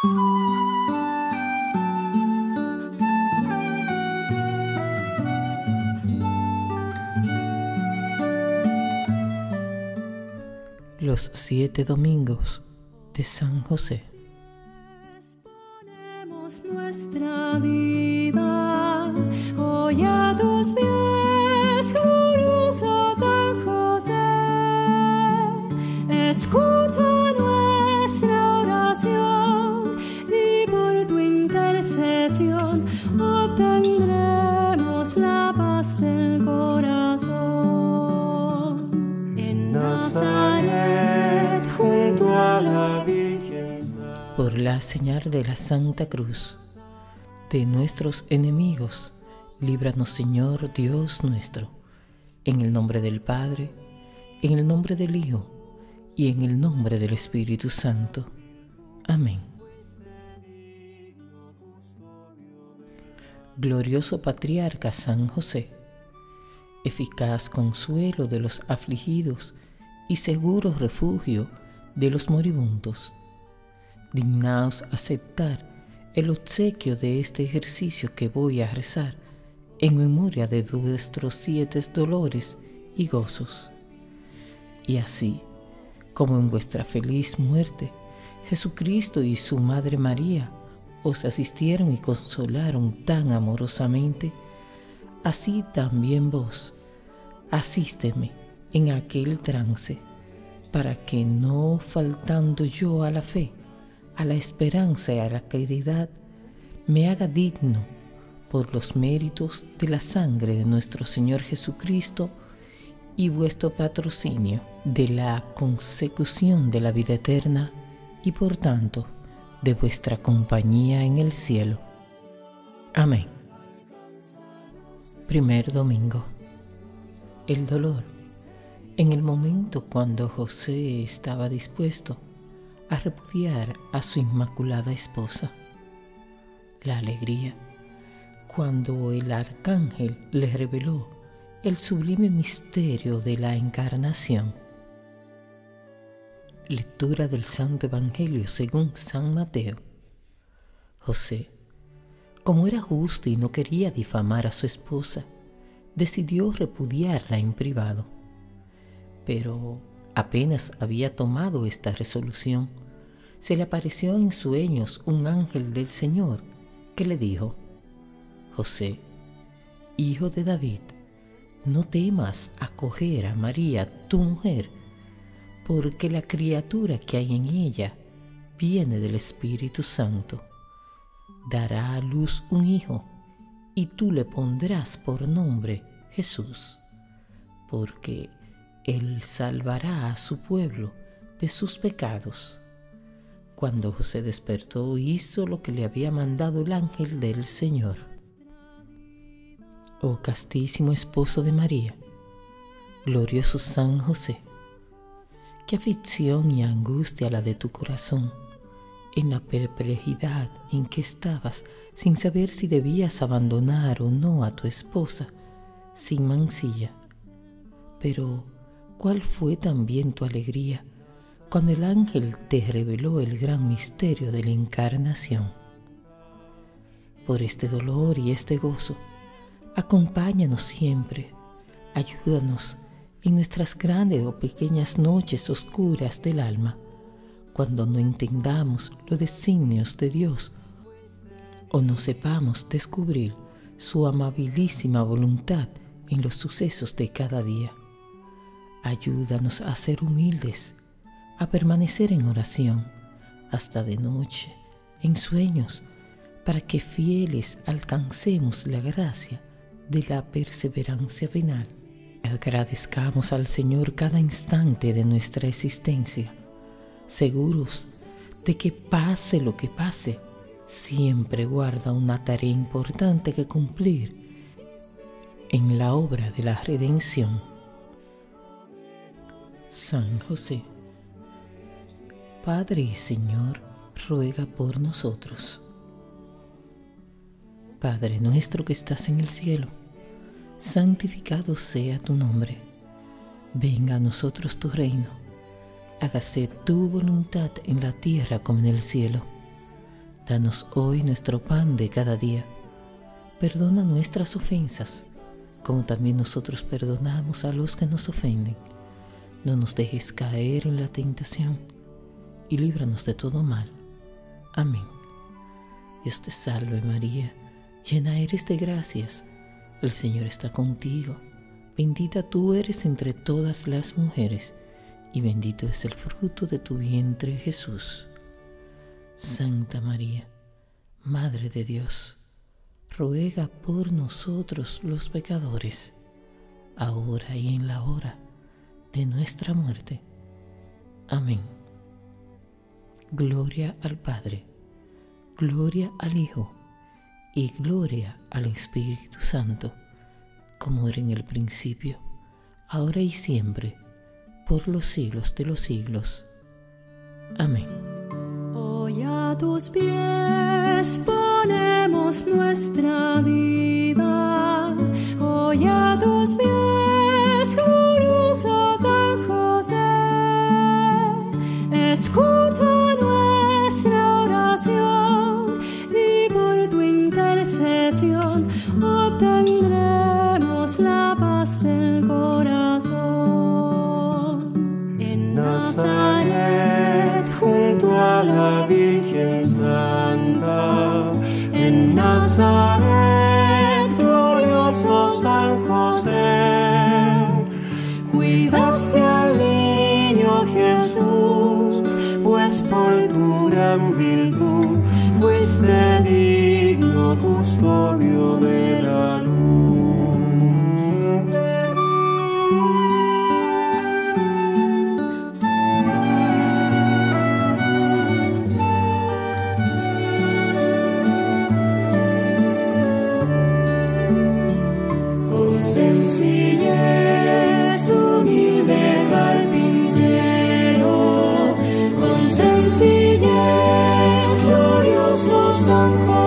Los siete domingos de San José. La señal de la Santa Cruz, de nuestros enemigos, líbranos Señor Dios nuestro, en el nombre del Padre, en el nombre del Hijo y en el nombre del Espíritu Santo. Amén. Glorioso Patriarca San José, eficaz consuelo de los afligidos y seguro refugio de los moribundos dignaos aceptar el obsequio de este ejercicio que voy a rezar en memoria de vuestros siete dolores y gozos. Y así, como en vuestra feliz muerte, Jesucristo y su Madre María os asistieron y consolaron tan amorosamente, así también vos, asísteme en aquel trance, para que no faltando yo a la fe, a la esperanza y a la caridad, me haga digno por los méritos de la sangre de nuestro Señor Jesucristo y vuestro patrocinio de la consecución de la vida eterna y por tanto de vuestra compañía en el cielo. Amén. Primer domingo. El dolor. En el momento cuando José estaba dispuesto a repudiar a su inmaculada esposa. La alegría cuando el arcángel le reveló el sublime misterio de la encarnación. Lectura del Santo Evangelio según San Mateo. José, como era justo y no quería difamar a su esposa, decidió repudiarla en privado. Pero Apenas había tomado esta resolución, se le apareció en sueños un ángel del Señor que le dijo, José, hijo de David, no temas acoger a María, tu mujer, porque la criatura que hay en ella viene del Espíritu Santo. Dará a luz un hijo, y tú le pondrás por nombre Jesús, porque él salvará a su pueblo de sus pecados. Cuando José despertó, hizo lo que le había mandado el ángel del Señor. Oh castísimo esposo de María, glorioso San José, qué aflicción y angustia la de tu corazón, en la perplejidad en que estabas sin saber si debías abandonar o no a tu esposa sin mancilla. Pero cuál fue también tu alegría cuando el ángel te reveló el gran misterio de la encarnación. Por este dolor y este gozo, acompáñanos siempre, ayúdanos en nuestras grandes o pequeñas noches oscuras del alma, cuando no entendamos los designios de Dios o no sepamos descubrir su amabilísima voluntad en los sucesos de cada día. Ayúdanos a ser humildes, a permanecer en oración hasta de noche, en sueños, para que fieles alcancemos la gracia de la perseverancia final. Agradezcamos al Señor cada instante de nuestra existencia, seguros de que pase lo que pase, siempre guarda una tarea importante que cumplir en la obra de la redención. San José, Padre y Señor, ruega por nosotros. Padre nuestro que estás en el cielo, santificado sea tu nombre. Venga a nosotros tu reino. Hágase tu voluntad en la tierra como en el cielo. Danos hoy nuestro pan de cada día. Perdona nuestras ofensas, como también nosotros perdonamos a los que nos ofenden. No nos dejes caer en la tentación y líbranos de todo mal. Amén. Dios te salve María, llena eres de gracias, el Señor está contigo, bendita tú eres entre todas las mujeres, y bendito es el fruto de tu vientre Jesús. Santa María, Madre de Dios, ruega por nosotros los pecadores, ahora y en la hora de nuestra muerte. Amén. Gloria al Padre, gloria al Hijo y gloria al Espíritu Santo, como era en el principio, ahora y siempre, por los siglos de los siglos. Amén. Hoy a tus pies fuiste digno custodio de. 难过。